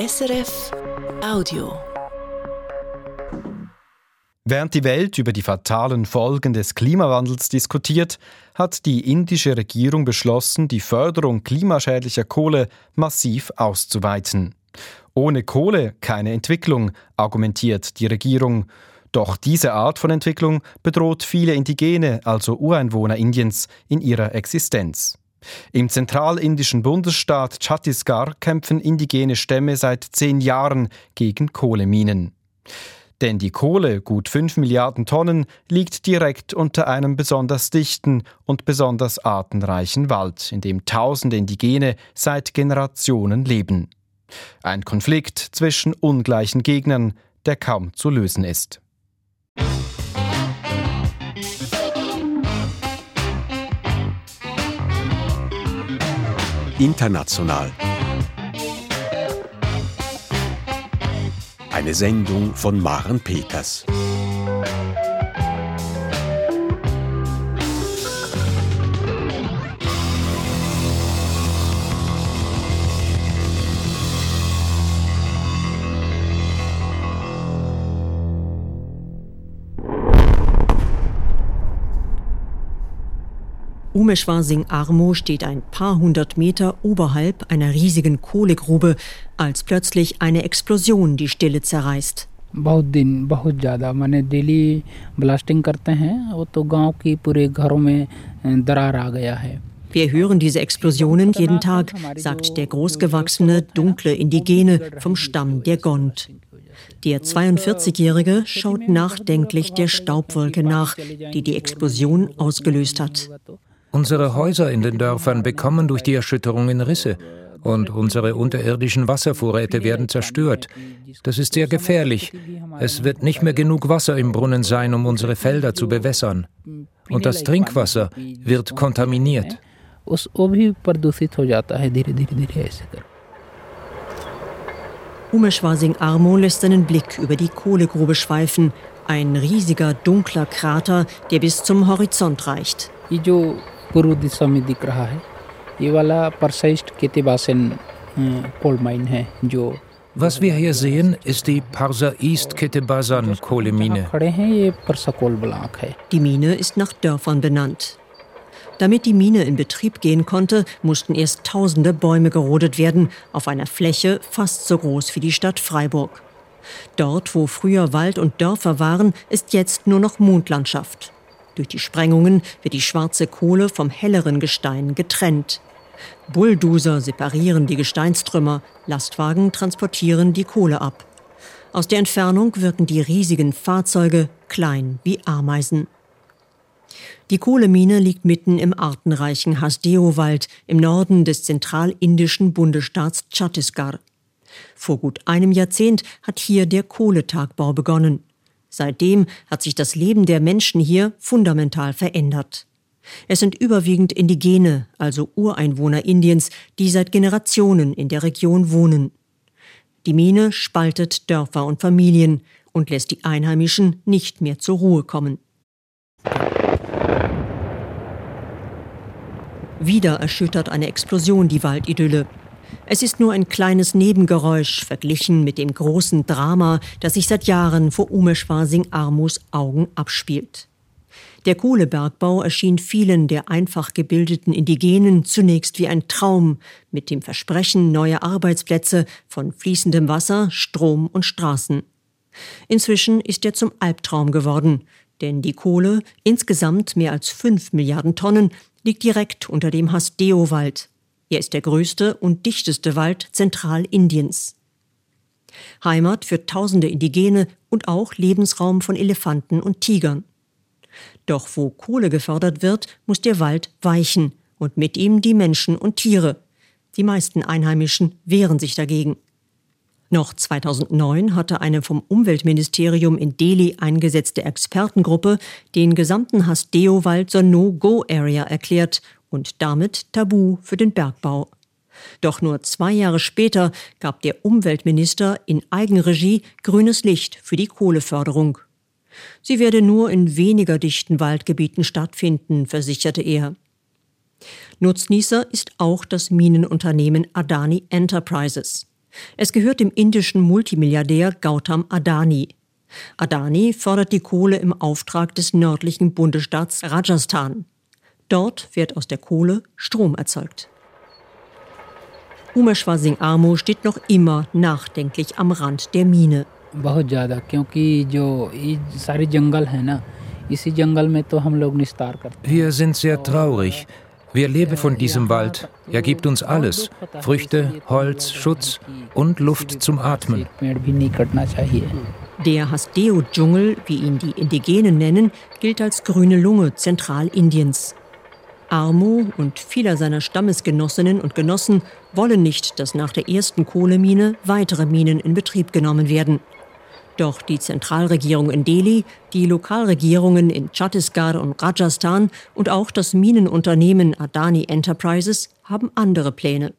SRF Audio. Während die Welt über die fatalen Folgen des Klimawandels diskutiert, hat die indische Regierung beschlossen, die Förderung klimaschädlicher Kohle massiv auszuweiten. Ohne Kohle keine Entwicklung, argumentiert die Regierung. Doch diese Art von Entwicklung bedroht viele Indigene, also Ureinwohner Indiens, in ihrer Existenz. Im zentralindischen Bundesstaat Chhattisgarh kämpfen indigene Stämme seit zehn Jahren gegen Kohleminen. Denn die Kohle, gut 5 Milliarden Tonnen, liegt direkt unter einem besonders dichten und besonders artenreichen Wald, in dem tausende Indigene seit Generationen leben. Ein Konflikt zwischen ungleichen Gegnern, der kaum zu lösen ist. International. Eine Sendung von Maren Peters. Umeshwar Armo steht ein paar hundert Meter oberhalb einer riesigen Kohlegrube, als plötzlich eine Explosion die Stille zerreißt. बहुत दिन बहुत ज़्यादा मैंने daily blasting करते हैं वो तो गांव की पूरे घरों में दरार आ गया है Wir hören diese Explosionen jeden Tag, sagt der großgewachsene, dunkle Indigene vom Stamm der Gond. Der 42-Jährige schaut nachdenklich der Staubwolke nach, die die Explosion ausgelöst hat. Unsere Häuser in den Dörfern bekommen durch die Erschütterungen Risse und unsere unterirdischen Wasservorräte werden zerstört. Das ist sehr gefährlich. Es wird nicht mehr genug Wasser im Brunnen sein, um unsere Felder zu bewässern. Und das Trinkwasser wird kontaminiert. Umeshwar Singh Armo lässt seinen Blick über die Kohlegrube schweifen. Ein riesiger, dunkler Krater, der bis zum Horizont reicht. पूर्व दिशा में दिख रहा है ये वाला परसाइस्ट केतेबासन coal mine है जो Was wir hier sehen, ist die Parsa East Ketebasan Kohlemine. Die Mine ist nach Dörfern benannt. Damit die Mine in Betrieb gehen konnte, mussten erst tausende Bäume gerodet werden, auf einer Fläche fast so groß wie die Stadt Freiburg. Dort, wo früher Wald und Dörfer waren, ist jetzt nur noch Mondlandschaft. Durch die Sprengungen wird die schwarze Kohle vom helleren Gestein getrennt. Bulldozer separieren die Gesteinstrümmer, Lastwagen transportieren die Kohle ab. Aus der Entfernung wirken die riesigen Fahrzeuge klein wie Ameisen. Die Kohlemine liegt mitten im artenreichen Hasdeo-Wald im Norden des zentralindischen Bundesstaats Chhattisgarh. Vor gut einem Jahrzehnt hat hier der Kohletagbau begonnen. Seitdem hat sich das Leben der Menschen hier fundamental verändert. Es sind überwiegend Indigene, also Ureinwohner Indiens, die seit Generationen in der Region wohnen. Die Mine spaltet Dörfer und Familien und lässt die Einheimischen nicht mehr zur Ruhe kommen. Wieder erschüttert eine Explosion die Waldidylle. Es ist nur ein kleines Nebengeräusch verglichen mit dem großen Drama, das sich seit Jahren vor Umeshwar Singh Armus Augen abspielt. Der Kohlebergbau erschien vielen der einfach gebildeten Indigenen zunächst wie ein Traum mit dem Versprechen neuer Arbeitsplätze von fließendem Wasser, Strom und Straßen. Inzwischen ist er zum Albtraum geworden, denn die Kohle, insgesamt mehr als fünf Milliarden Tonnen, liegt direkt unter dem Hasdeo-Wald, er ist der größte und dichteste Wald Zentralindiens. Heimat für tausende Indigene und auch Lebensraum von Elefanten und Tigern. Doch wo Kohle gefördert wird, muss der Wald weichen und mit ihm die Menschen und Tiere. Die meisten Einheimischen wehren sich dagegen. Noch 2009 hatte eine vom Umweltministerium in Delhi eingesetzte Expertengruppe den gesamten Hasdeo-Wald zur No-Go-Area erklärt und damit tabu für den Bergbau. Doch nur zwei Jahre später gab der Umweltminister in Eigenregie grünes Licht für die Kohleförderung. Sie werde nur in weniger dichten Waldgebieten stattfinden, versicherte er. Nutznießer ist auch das Minenunternehmen Adani Enterprises. Es gehört dem indischen Multimilliardär Gautam Adani. Adani fördert die Kohle im Auftrag des nördlichen Bundesstaats Rajasthan. Dort wird aus der Kohle Strom erzeugt. Umeshwar Singh Amo steht noch immer nachdenklich am Rand der Mine. Wir sind sehr traurig. Wir leben von diesem Wald. Er gibt uns alles. Früchte, Holz, Schutz und Luft zum Atmen. Der Hasdeo-Dschungel, wie ihn die Indigenen nennen, gilt als grüne Lunge Zentralindiens. Armo und vieler seiner Stammesgenossinnen und Genossen wollen nicht, dass nach der ersten Kohlemine weitere Minen in Betrieb genommen werden. Doch die Zentralregierung in Delhi, die Lokalregierungen in Chhattisgarh und Rajasthan und auch das Minenunternehmen Adani Enterprises haben andere Pläne.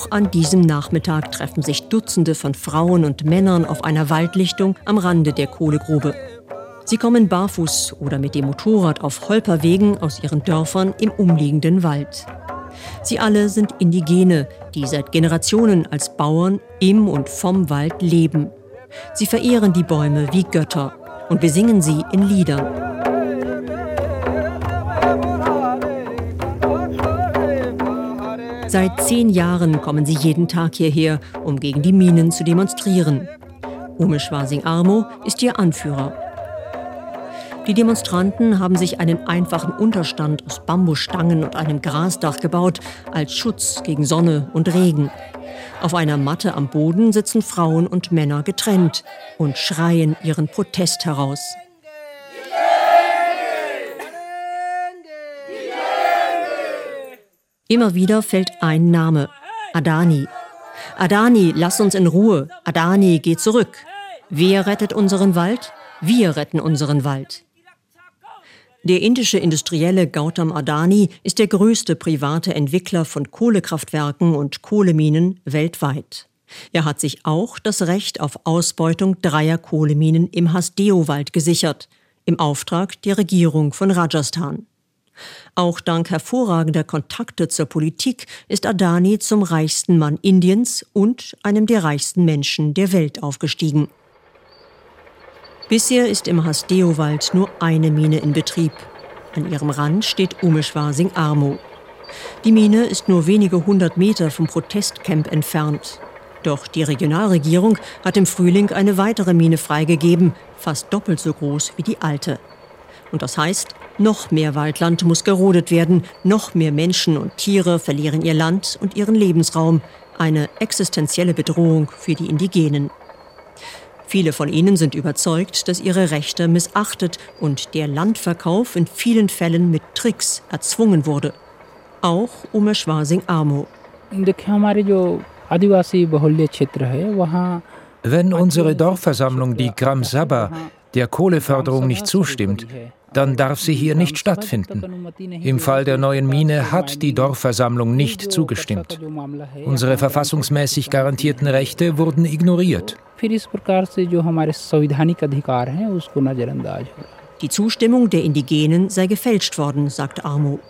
Auch an diesem Nachmittag treffen sich Dutzende von Frauen und Männern auf einer Waldlichtung am Rande der Kohlegrube. Sie kommen barfuß oder mit dem Motorrad auf Holperwegen aus ihren Dörfern im umliegenden Wald. Sie alle sind Indigene, die seit Generationen als Bauern im und vom Wald leben. Sie verehren die Bäume wie Götter und besingen sie in Liedern. Seit zehn Jahren kommen sie jeden Tag hierher, um gegen die Minen zu demonstrieren. Umeshwar Singh Armo ist ihr Anführer. Die Demonstranten haben sich einen einfachen Unterstand aus Bambusstangen und einem Grasdach gebaut, als Schutz gegen Sonne und Regen. Auf einer Matte am Boden sitzen Frauen und Männer getrennt und schreien ihren Protest heraus. Immer wieder fällt ein Name. Adani. Adani, lass uns in Ruhe. Adani, geh zurück. Wer rettet unseren Wald? Wir retten unseren Wald. Der indische Industrielle Gautam Adani ist der größte private Entwickler von Kohlekraftwerken und Kohleminen weltweit. Er hat sich auch das Recht auf Ausbeutung dreier Kohleminen im Hasdeo-Wald gesichert, im Auftrag der Regierung von Rajasthan. Auch dank hervorragender Kontakte zur Politik ist Adani zum reichsten Mann Indiens und einem der reichsten Menschen der Welt aufgestiegen. Bisher ist im Hasdeo-Wald nur eine Mine in Betrieb. An ihrem Rand steht Umeshwar Singh Armo. Die Mine ist nur wenige hundert Meter vom Protestcamp entfernt. Doch die Regionalregierung hat im Frühling eine weitere Mine freigegeben, fast doppelt so groß wie die alte. Und das heißt, noch mehr Waldland muss gerodet werden, noch mehr Menschen und Tiere verlieren ihr Land und ihren Lebensraum, eine existenzielle Bedrohung für die Indigenen. Viele von ihnen sind überzeugt, dass ihre Rechte missachtet und der Landverkauf in vielen Fällen mit Tricks erzwungen wurde. Auch Umeshwar Singh Amo. Wenn unsere Dorfversammlung, die Gram Sabha, der Kohleförderung nicht zustimmt, dann darf sie hier nicht stattfinden. Im Fall der neuen Mine hat die Dorfversammlung nicht zugestimmt. Unsere verfassungsmäßig garantierten Rechte wurden ignoriert. Die Zustimmung der Indigenen sei gefälscht worden, sagt Armo.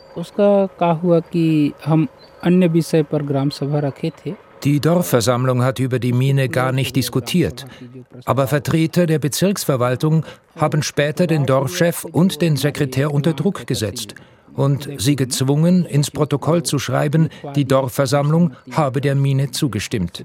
Die Dorfversammlung hat über die Mine gar nicht diskutiert. Aber Vertreter der Bezirksverwaltung haben später den Dorfchef und den Sekretär unter Druck gesetzt und sie gezwungen, ins Protokoll zu schreiben, die Dorfversammlung habe der Mine zugestimmt.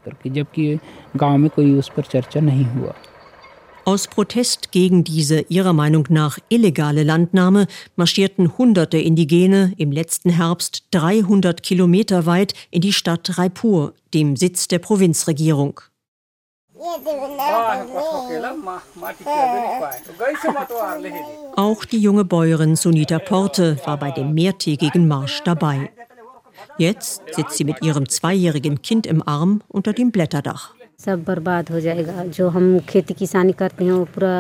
Aus Protest gegen diese ihrer Meinung nach illegale Landnahme marschierten hunderte Indigene im letzten Herbst 300 Kilometer weit in die Stadt Raipur, dem Sitz der Provinzregierung. Auch die junge Bäuerin Sunita Porte war bei dem mehrtägigen Marsch dabei. Jetzt sitzt sie mit ihrem zweijährigen Kind im Arm unter dem Blätterdach. सब बर्बाद हो जाएगा जो हम खेती किसानी करते हैं वो पूरा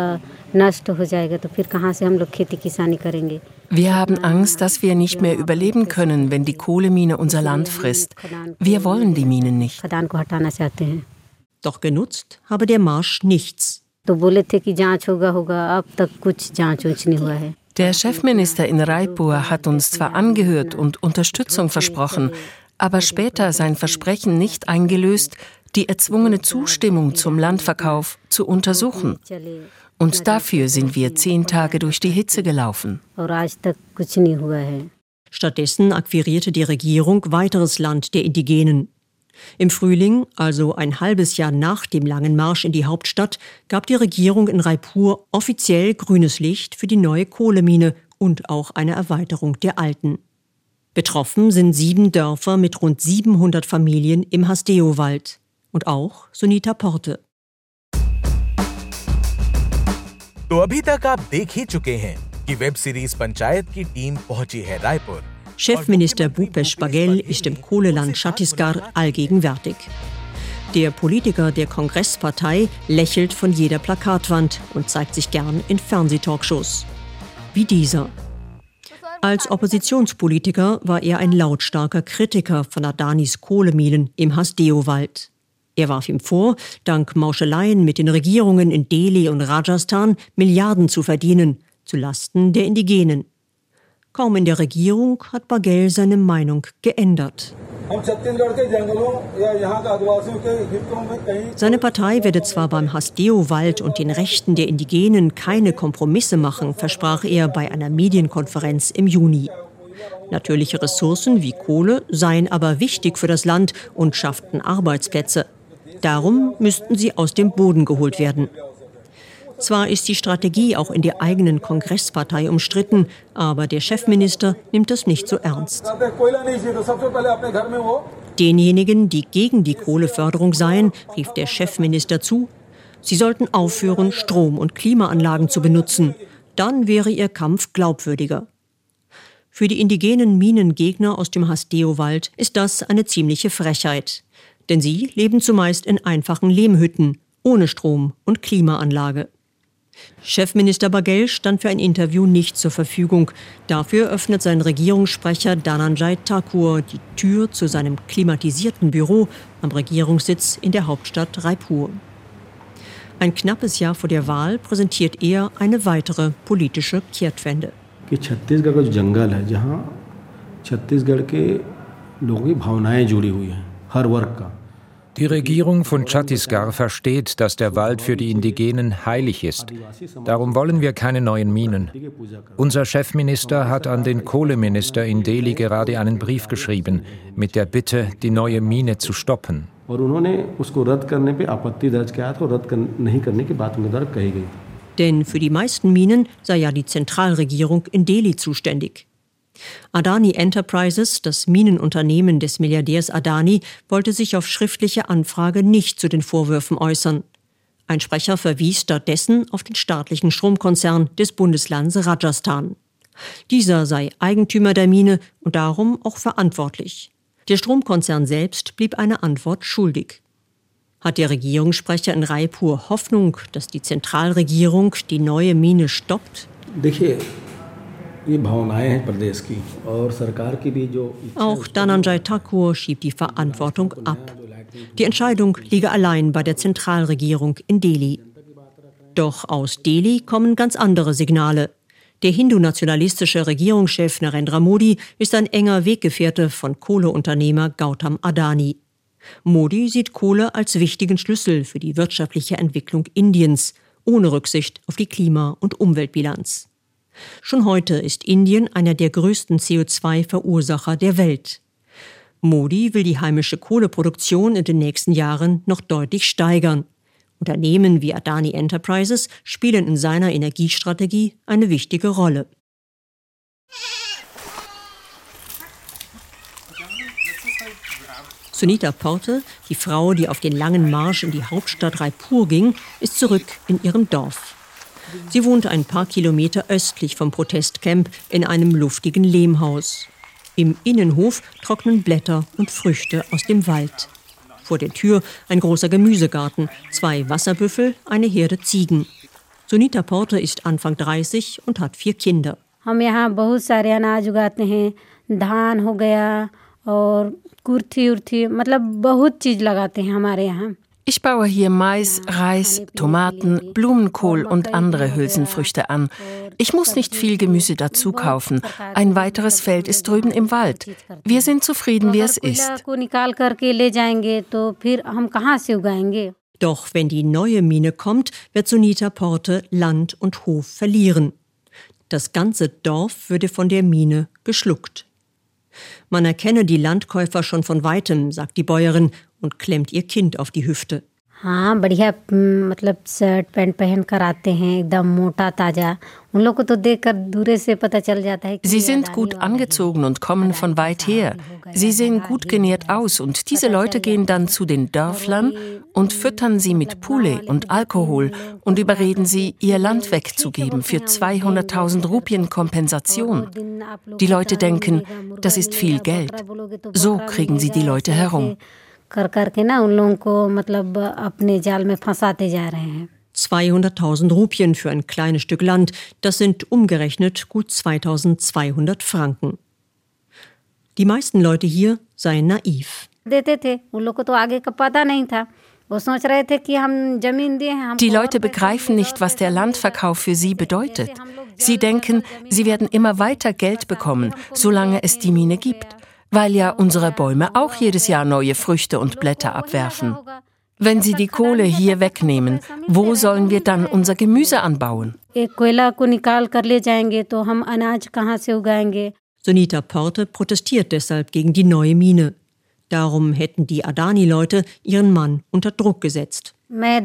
नष्ट हो जाएगा तो फिर कहाँ से हम लोग खेती किसानी करेंगे Wir haben Angst, dass wir nicht mehr überleben können, wenn die Kohlemine unser Land frisst. Wir wollen die Minen nicht. Doch genutzt habe der Marsch nichts. Der Chefminister in Raipur hat uns zwar angehört und Unterstützung versprochen, aber später sein Versprechen nicht eingelöst, die erzwungene Zustimmung zum Landverkauf zu untersuchen. Und dafür sind wir zehn Tage durch die Hitze gelaufen. Stattdessen akquirierte die Regierung weiteres Land der Indigenen. Im Frühling, also ein halbes Jahr nach dem langen Marsch in die Hauptstadt, gab die Regierung in Raipur offiziell grünes Licht für die neue Kohlemine und auch eine Erweiterung der alten. Betroffen sind sieben Dörfer mit rund 700 Familien im Hasdeo-Wald und auch Sunita Porte. तो अभी तक आप देख ही चुके हैं कि web series panchayat की टीम पहुंची है Raipur Chefminister Bhupesh Bagel ist im Kohleland Chhattisgarh allgegenwärtig. Der Politiker der Kongresspartei lächelt von jeder Plakatwand und zeigt sich gern in Fernsehtalkshows. Wie dieser. Als Oppositionspolitiker war er ein lautstarker Kritiker von Adanis Kohleminen im Hasdeo-Wald. Er warf ihm vor, dank Mauscheleien mit den Regierungen in Delhi und Rajasthan Milliarden zu verdienen, zu Lasten der Indigenen. Kaum in der Regierung hat Bagel seine Meinung geändert. Seine Partei werde zwar beim Hasdeo-Wald und den Rechten der Indigenen keine Kompromisse machen, versprach er bei einer Medienkonferenz im Juni. Natürliche Ressourcen wie Kohle seien aber wichtig für das Land und schafften Arbeitsplätze. Darum müssten sie aus dem Boden geholt werden. Zwar ist die Strategie auch in der eigenen Kongresspartei umstritten, aber der Chefminister nimmt das nicht so ernst. Denjenigen, die gegen die Kohleförderung seien, rief der Chefminister zu, sie sollten aufhören, Strom- und Klimaanlagen zu benutzen. Dann wäre ihr Kampf glaubwürdiger. Für die indigenen Minengegner aus dem Hasdeo-Wald ist das eine ziemliche Frechheit Denn sie leben zumeist in einfachen Lehmhütten, ohne Strom und Klimaanlage. Chefminister Bagel stand für ein Interview nicht zur Verfügung. Dafür öffnet sein Regierungssprecher Dhananjay Thakur die Tür zu seinem klimatisierten Büro am Regierungssitz in der Hauptstadt Raipur. Ein knappes Jahr vor der Wahl präsentiert er eine weitere politische Kehrtwende. Chhattisgarh के लोगों की भावनाएं जुड़ी हुई हैं हर वर्ग का die Regierung von Chhattisgarh versteht, dass der Wald für die Indigenen heilig ist. Darum wollen wir keine neuen Minen. Unser Chefminister hat an den Kohleminister in Delhi gerade einen Brief geschrieben mit der Bitte, die neue Mine zu stoppen. Denn für die meisten Minen sei ja die Zentralregierung in Delhi zuständig. Adani Enterprises, das Minenunternehmen des Milliardärs Adani, wollte sich auf schriftliche Anfrage nicht zu den Vorwürfen äußern. Ein Sprecher verwies stattdessen auf den staatlichen Stromkonzern des Bundeslands Rajasthan. Dieser sei Eigentümer der Mine und darum auch verantwortlich. Der Stromkonzern selbst blieb eine Antwort schuldig. Hat der Regierungssprecher in Raipur Hoffnung, dass die Zentralregierung die neue Mine stoppt? Auch Dhananjay Thakur schiebt die Verantwortung ab. Die Entscheidung liege allein bei der Zentralregierung in Delhi. Doch aus Delhi kommen ganz andere Signale. Der hindu-nationalistische Regierungschef Narendra Modi ist ein enger Weggefährte von Kohleunternehmer Gautam Adani. Modi sieht Kohle als wichtigen Schlüssel für die wirtschaftliche Entwicklung Indiens, ohne Rücksicht auf die Klima- und Umweltbilanz. Schon heute ist Indien einer der größten CO2-Verursacher der Welt. Modi will die heimische Kohleproduktion in den nächsten Jahren noch deutlich steigern. Unternehmen wie Adani Enterprises spielen in seiner Energiestrategie eine wichtige Rolle. Sunita Porte, die Frau, die auf den langen Marsch in die Hauptstadt Raipur ging, ist zurück in ihrem Dorf. Sie wohnt ein paar Kilometer östlich vom Protestcamp in einem luftigen Lehmhaus. Im Innenhof trocknen Blätter und Früchte aus dem Wald. Vor der Tür ein großer Gemüsegarten, zwei Wasserbüffel, eine Herde Ziegen. Sunita Porte ist Anfang 30 und hat vier Kinder. हम यहाँ बहुत सारे अनाज उगाते हैं धान हो गया और कुर्थी उर्थी मतलब बहुत चीज़ लगाते हैं हमारे यहाँ ich baue hier Mais, Reis, Tomaten, Blumenkohl und andere Hülsenfrüchte an. Ich muss nicht viel Gemüse dazu kaufen. Ein weiteres Feld ist drüben im Wald. Wir sind zufrieden, wie es ist. Doch wenn die neue Mine kommt, wird Sunita Porte Land und Hof verlieren. Das ganze Dorf würde von der Mine geschluckt. Man erkenne die Landkäufer schon von weitem, sagt die Bäuerin und klemmt ihr Kind auf die Hüfte. हाँ बढ़िया मतलब shirt pant पहन कर आते हैं एकदम मोटा ताजा उन लोग को तो देखकर दूर से पता चल जाता है Sie sind gut angezogen und kommen von weit her. Sie sehen gut genährt aus und diese Leute gehen dann zu den Dörflern und füttern sie mit Pule und Alkohol und überreden sie, ihr Land wegzugeben für 200.000 Rupien Kompensation. Die Leute denken, das ist viel Geld. So kriegen sie die Leute herum. कर करके ना उन लोगों को मतलब अपने जाल में फंसाते जा रहे हैं 200.000 Rupien für ein kleines Stück Land, das sind umgerechnet gut 2200 Franken. Die meisten Leute hier seien naiv. Die Leute begreifen nicht, was der Landverkauf für sie bedeutet. Sie denken, sie werden immer weiter Geld bekommen, solange es die Mine gibt weil ja unsere Bäume auch jedes Jahr neue Früchte und Blätter abwerfen. Wenn sie die Kohle hier wegnehmen, wo sollen wir dann unser Gemüse anbauen? Sonita Porte protestiert deshalb gegen die neue Mine. Darum hätten die Adani-Leute ihren Mann unter Druck gesetzt. मैं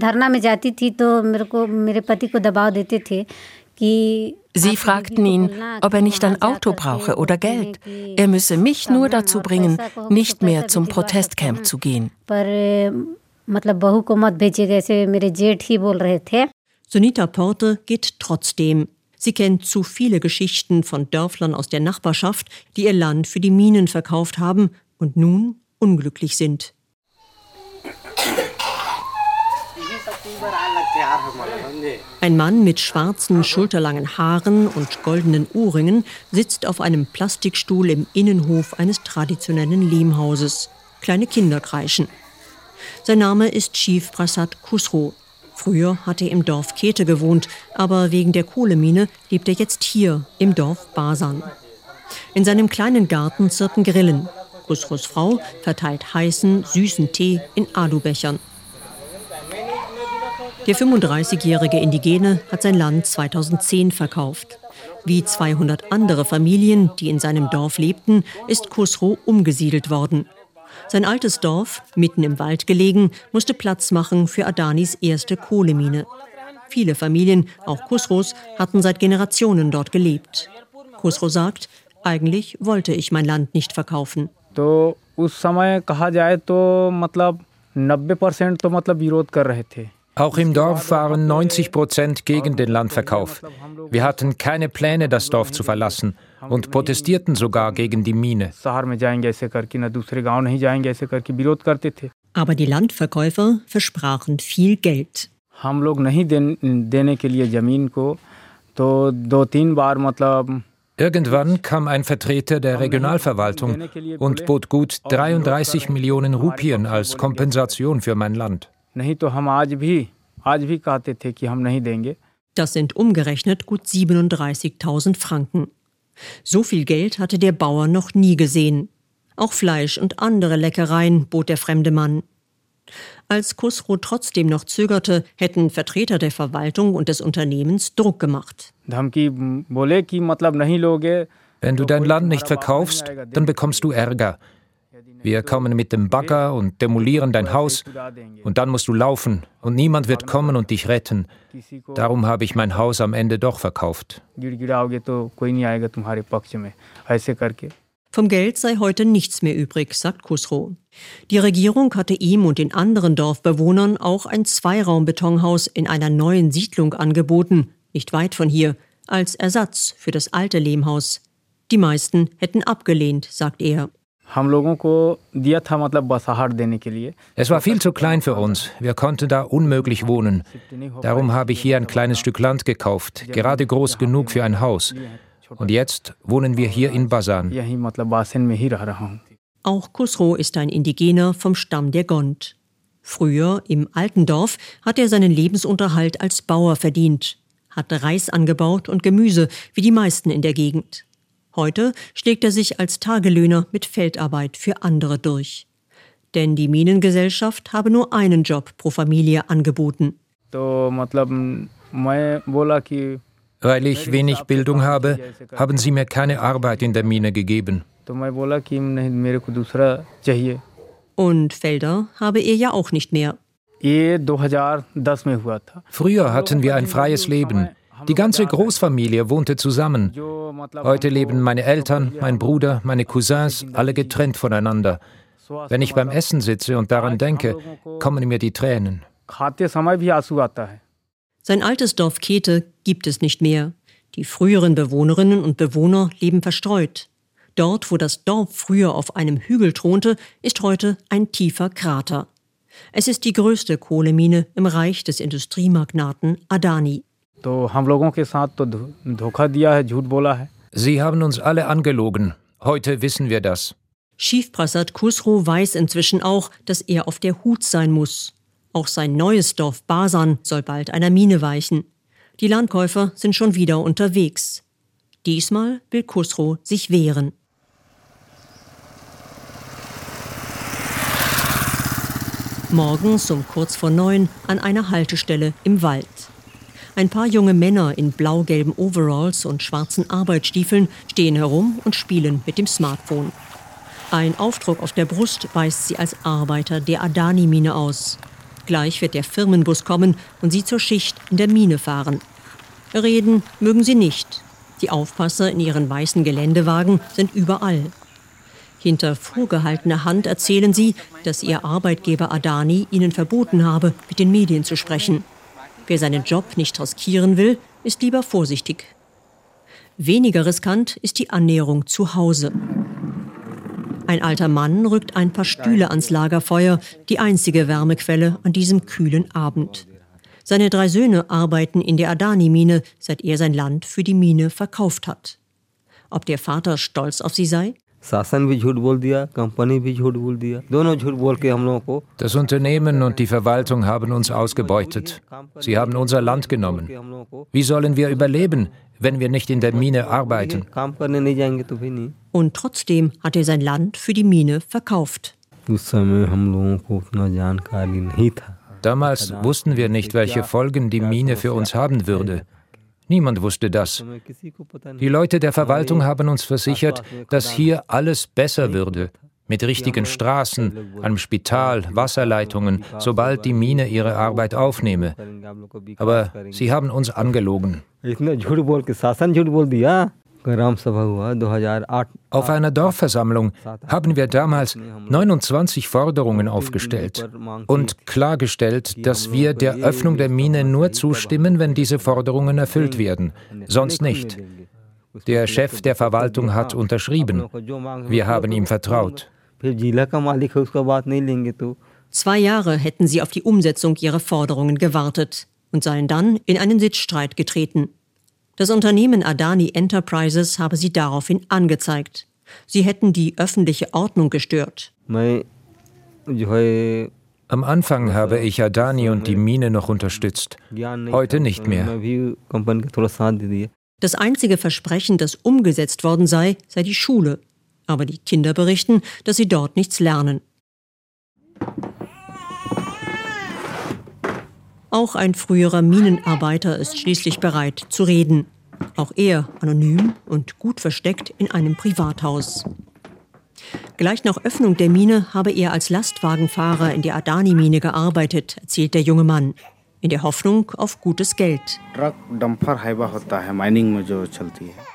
Sie fragten ihn, ob er nicht ein Auto brauche oder Geld. Er müsse mich nur dazu bringen, nicht mehr zum Protestcamp zu gehen. Sunita Porte geht trotzdem. Sie kennt zu viele Geschichten von Dörflern aus der Nachbarschaft, die ihr Land für die Minen verkauft haben und nun unglücklich sind. Ein Mann mit schwarzen, schulterlangen Haaren und goldenen Ohrringen sitzt auf einem Plastikstuhl im Innenhof eines traditionellen Lehmhauses. Kleine Kinder kreischen. Sein Name ist Chief Prasad Khusro. Früher hat er im Dorf Kete gewohnt, aber wegen der Kohlemine lebt er jetzt hier im Dorf Basan. In seinem kleinen Garten zirpen Grillen. Khusros Frau verteilt heißen, süßen Tee in Alubechern. Der 35-jährige Indigene hat sein Land 2010 verkauft. Wie 200 andere Familien, die in seinem Dorf lebten, ist Khusro umgesiedelt worden. Sein altes Dorf, mitten im Wald gelegen, musste Platz machen für Adanis erste Kohlemine. Viele Familien, auch Khusros, hatten seit Generationen dort gelebt. Khusro sagt, eigentlich wollte ich mein Land nicht verkaufen. तो उस समय कहा जाए तो मतलब 90 परसेंट तो मतलब विरोध कर रहे थे auch im Dorf waren 90 Prozent gegen den Landverkauf. Wir hatten keine Pläne, das Dorf zu verlassen und protestierten sogar gegen die Mine. Aber die Landverkäufer versprachen viel Geld. Irgendwann kam ein Vertreter der Regionalverwaltung und bot gut 33 Millionen Rupien als Kompensation für mein Land. नहीं तो हम आज भी आज भी कहते थे कि हम नहीं देंगे Das sind umgerechnet gut 37.000 Franken. So viel Geld hatte der Bauer noch nie gesehen. Auch Fleisch und andere Leckereien bot der fremde Mann. Als Kusro trotzdem noch zögerte, hätten Vertreter der Verwaltung und des Unternehmens Druck gemacht. Wenn du dein Land nicht verkaufst, dann bekommst du Ärger. Wir kommen mit dem Bagger und demolieren dein Haus und dann musst du laufen und niemand wird kommen und dich retten. Darum habe ich mein Haus am Ende doch verkauft. Vom Geld sei heute nichts mehr übrig, sagt Kusro. Die Regierung hatte ihm und den anderen Dorfbewohnern auch ein Zweiraumbetonhaus in einer neuen Siedlung angeboten, nicht weit von hier, als Ersatz für das alte Lehmhaus. Die meisten hätten abgelehnt, sagt er. Es war viel zu klein für uns. Wir konnten da unmöglich wohnen. Darum habe ich hier ein kleines Stück Land gekauft, gerade groß genug für ein Haus. Und jetzt wohnen wir hier in Basan. Auch Kusro ist ein Indigener vom Stamm der Gond. Früher, im alten Dorf, hat er seinen Lebensunterhalt als Bauer verdient, hatte Reis angebaut und Gemüse, wie die meisten in der Gegend. Heute schlägt er sich als Tagelöhner mit Feldarbeit für andere durch. Denn die Minengesellschaft habe nur einen Job pro Familie angeboten. Weil ich wenig Bildung habe, haben sie mir keine Arbeit in der Mine gegeben. Und Felder habe er ja auch nicht mehr. Früher hatten wir ein freies Leben. Die ganze Großfamilie wohnte zusammen. Heute leben meine Eltern, mein Bruder, meine Cousins alle getrennt voneinander. Wenn ich beim Essen sitze und daran denke, kommen mir die Tränen. Sein altes Dorf Kete gibt es nicht mehr. Die früheren Bewohnerinnen und Bewohner leben verstreut. Dort, wo das Dorf früher auf einem Hügel thronte, ist heute ein tiefer Krater. Es ist die größte Kohlemine im Reich des Industriemagnaten Adani. Sie haben uns alle angelogen. Heute wissen wir das. Chief Prasad Khusro weiß inzwischen auch, dass er auf der Hut sein muss. Auch sein neues Dorf Basan soll bald einer Mine weichen. Die Landkäufer sind schon wieder unterwegs. Diesmal will Khusro sich wehren. Morgens um kurz vor neun an einer Haltestelle im Wald. Ein paar junge Männer in blau-gelben Overalls und schwarzen Arbeitsstiefeln stehen herum und spielen mit dem Smartphone. Ein Aufdruck auf der Brust weist sie als Arbeiter der Adani-Mine aus. Gleich wird der Firmenbus kommen und sie zur Schicht in der Mine fahren. Reden mögen sie nicht. Die Aufpasser in ihren weißen Geländewagen sind überall. Hinter vorgehaltener Hand erzählen sie, dass ihr Arbeitgeber Adani ihnen verboten habe, mit den Medien zu sprechen. Wer seinen Job nicht riskieren will, ist lieber vorsichtig. Weniger riskant ist die Annäherung zu Hause. Ein alter Mann rückt ein paar Stühle ans Lagerfeuer, die einzige Wärmequelle an diesem kühlen Abend. Seine drei Söhne arbeiten in der Adani-Mine, seit er sein Land für die Mine verkauft hat. Ob der Vater stolz auf sie sei? Das Unternehmen und die Verwaltung haben uns ausgebeutet. Sie haben unser Land genommen. Wie sollen wir überleben, wenn wir nicht in der Mine arbeiten? Und trotzdem hat er sein Land für die Mine verkauft. Damals wussten wir nicht, welche Folgen die Mine für uns haben würde. Niemand wusste das. Die Leute der Verwaltung haben uns versichert, dass hier alles besser würde, mit richtigen Straßen, einem Spital, Wasserleitungen, sobald die Mine ihre Arbeit aufnehme. Aber sie haben uns angelogen. Auf einer Dorfversammlung haben wir damals 29 Forderungen aufgestellt und klargestellt, dass wir der Öffnung der Mine nur zustimmen, wenn diese Forderungen erfüllt werden, sonst nicht. Der Chef der Verwaltung hat unterschrieben. Wir haben ihm vertraut. Zwei Jahre hätten sie auf die Umsetzung ihrer Forderungen gewartet und seien dann in einen Sitzstreit getreten. Das Unternehmen Adani Enterprises habe sie daraufhin angezeigt. Sie hätten die öffentliche Ordnung gestört. Am Anfang habe ich Adani und die Mine noch unterstützt. Heute nicht mehr. Das einzige Versprechen, das umgesetzt worden sei, sei die Schule. Aber die Kinder berichten, dass sie dort nichts lernen. Auch ein früherer Minenarbeiter ist schließlich bereit zu reden. Auch er anonym und gut versteckt in einem Privathaus. Gleich nach Öffnung der Mine habe er als Lastwagenfahrer in der Adani-Mine gearbeitet, erzählt der junge Mann, in der Hoffnung auf gutes Geld.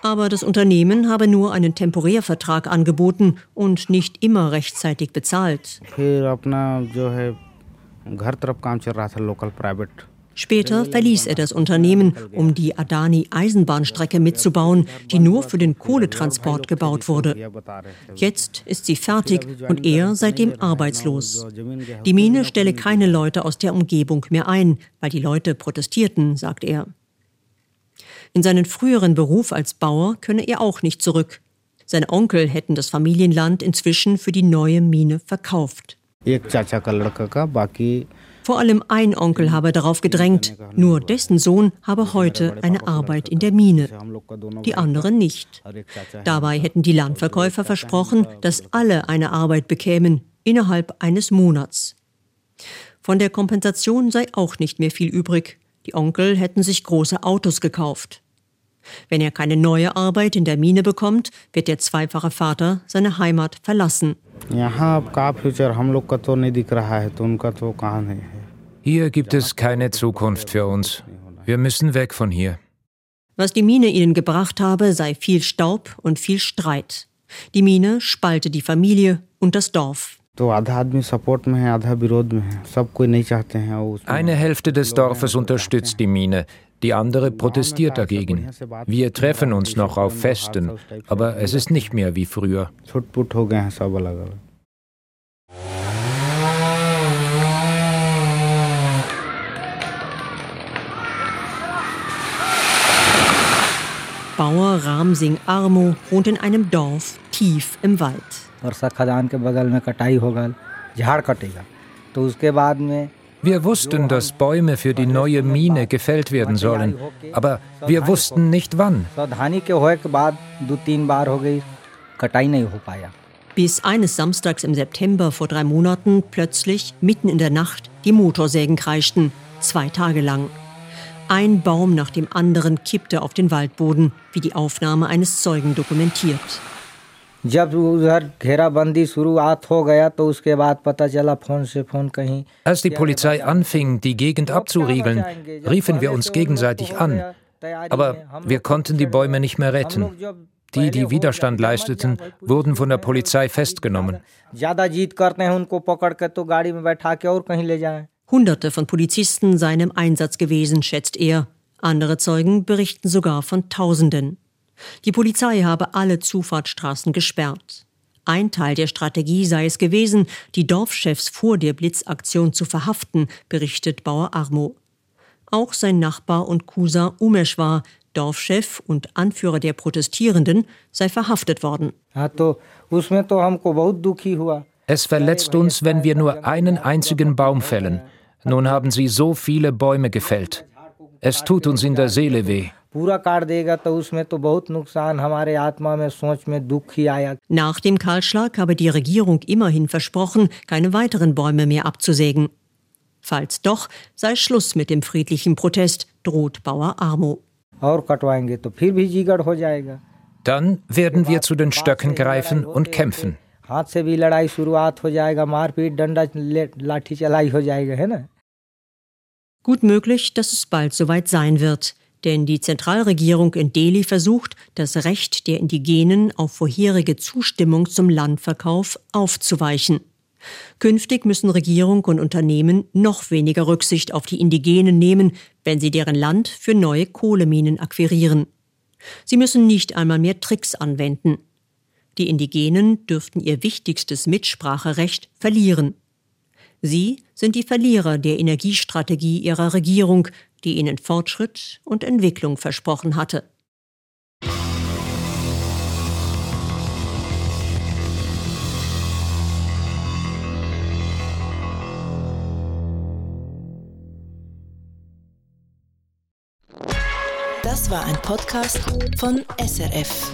Aber das Unternehmen habe nur einen Temporärvertrag angeboten und nicht immer rechtzeitig bezahlt. Später verließ er das Unternehmen, um die Adani-Eisenbahnstrecke mitzubauen, die nur für den Kohletransport gebaut wurde. Jetzt ist sie fertig und er seitdem arbeitslos. Die Mine stelle keine Leute aus der Umgebung mehr ein, weil die Leute protestierten, sagt er. In seinen früheren Beruf als Bauer könne er auch nicht zurück. Seine Onkel hätten das Familienland inzwischen für die neue Mine verkauft. Vor allem ein Onkel habe darauf gedrängt, nur dessen Sohn habe heute eine Arbeit in der Mine, die anderen nicht. Dabei hätten die Landverkäufer versprochen, dass alle eine Arbeit bekämen innerhalb eines Monats. Von der Kompensation sei auch nicht mehr viel übrig. Die Onkel hätten sich große Autos gekauft. Wenn er keine neue Arbeit in der Mine bekommt, wird der zweifache Vater seine Heimat verlassen. Hier gibt es keine Zukunft für uns. Wir müssen weg von hier. Was die Mine ihnen gebracht habe, sei viel Staub und viel Streit. Die Mine spalte die Familie und das Dorf. Eine Hälfte des Dorfes unterstützt die Mine, die andere protestiert dagegen. Wir treffen uns noch auf Festen, aber es ist nicht mehr wie früher. Bauer Ram Singh Armo wohnt in einem Dorf tief im Wald. Wir wussten, dass Bäume für die neue Mine gefällt werden sollen, aber wir wussten nicht wann. Bis eines Samstags im September vor drei Monaten plötzlich, mitten in der Nacht, die Motorsägen kreischten. Zwei Tage lang. Ein Baum nach dem anderen kippte auf den Waldboden, wie die Aufnahme eines Zeugen dokumentiert. Als die Polizei anfing, die Gegend abzuriegeln, riefen wir uns gegenseitig an. Aber wir konnten die Bäume nicht mehr retten. Die, die Widerstand leisteten, wurden von der Polizei festgenommen. Hunderte von Polizisten seien im Einsatz gewesen, schätzt er. Andere Zeugen berichten sogar von Tausenden. Die Polizei habe alle Zufahrtsstraßen gesperrt. Ein Teil der Strategie sei es gewesen, die Dorfchefs vor der Blitzaktion zu verhaften, berichtet Bauer Armo. Auch sein Nachbar und Cousin Umeshwar, Dorfchef und Anführer der Protestierenden, sei verhaftet worden. Es verletzt uns, wenn wir nur einen einzigen Baum fällen. Nun haben sie so viele Bäume gefällt. Es tut uns in der Seele weh. Nach dem Kahlschlag habe die Regierung immerhin versprochen, keine weiteren Bäume mehr abzusägen. Falls doch, sei Schluss mit dem friedlichen Protest, droht Bauer Armo. Dann werden wir zu den Stöcken greifen und kämpfen. Gut möglich, dass es bald soweit sein wird, denn die Zentralregierung in Delhi versucht, das Recht der Indigenen auf vorherige Zustimmung zum Landverkauf aufzuweichen. Künftig müssen Regierung und Unternehmen noch weniger Rücksicht auf die Indigenen nehmen, wenn sie deren Land für neue Kohleminen akquirieren. Sie müssen nicht einmal mehr Tricks anwenden. Die Indigenen dürften ihr wichtigstes Mitspracherecht verlieren. Sie sind die Verlierer der Energiestrategie ihrer Regierung, die ihnen Fortschritt und Entwicklung versprochen hatte. Das war ein Podcast von SRF.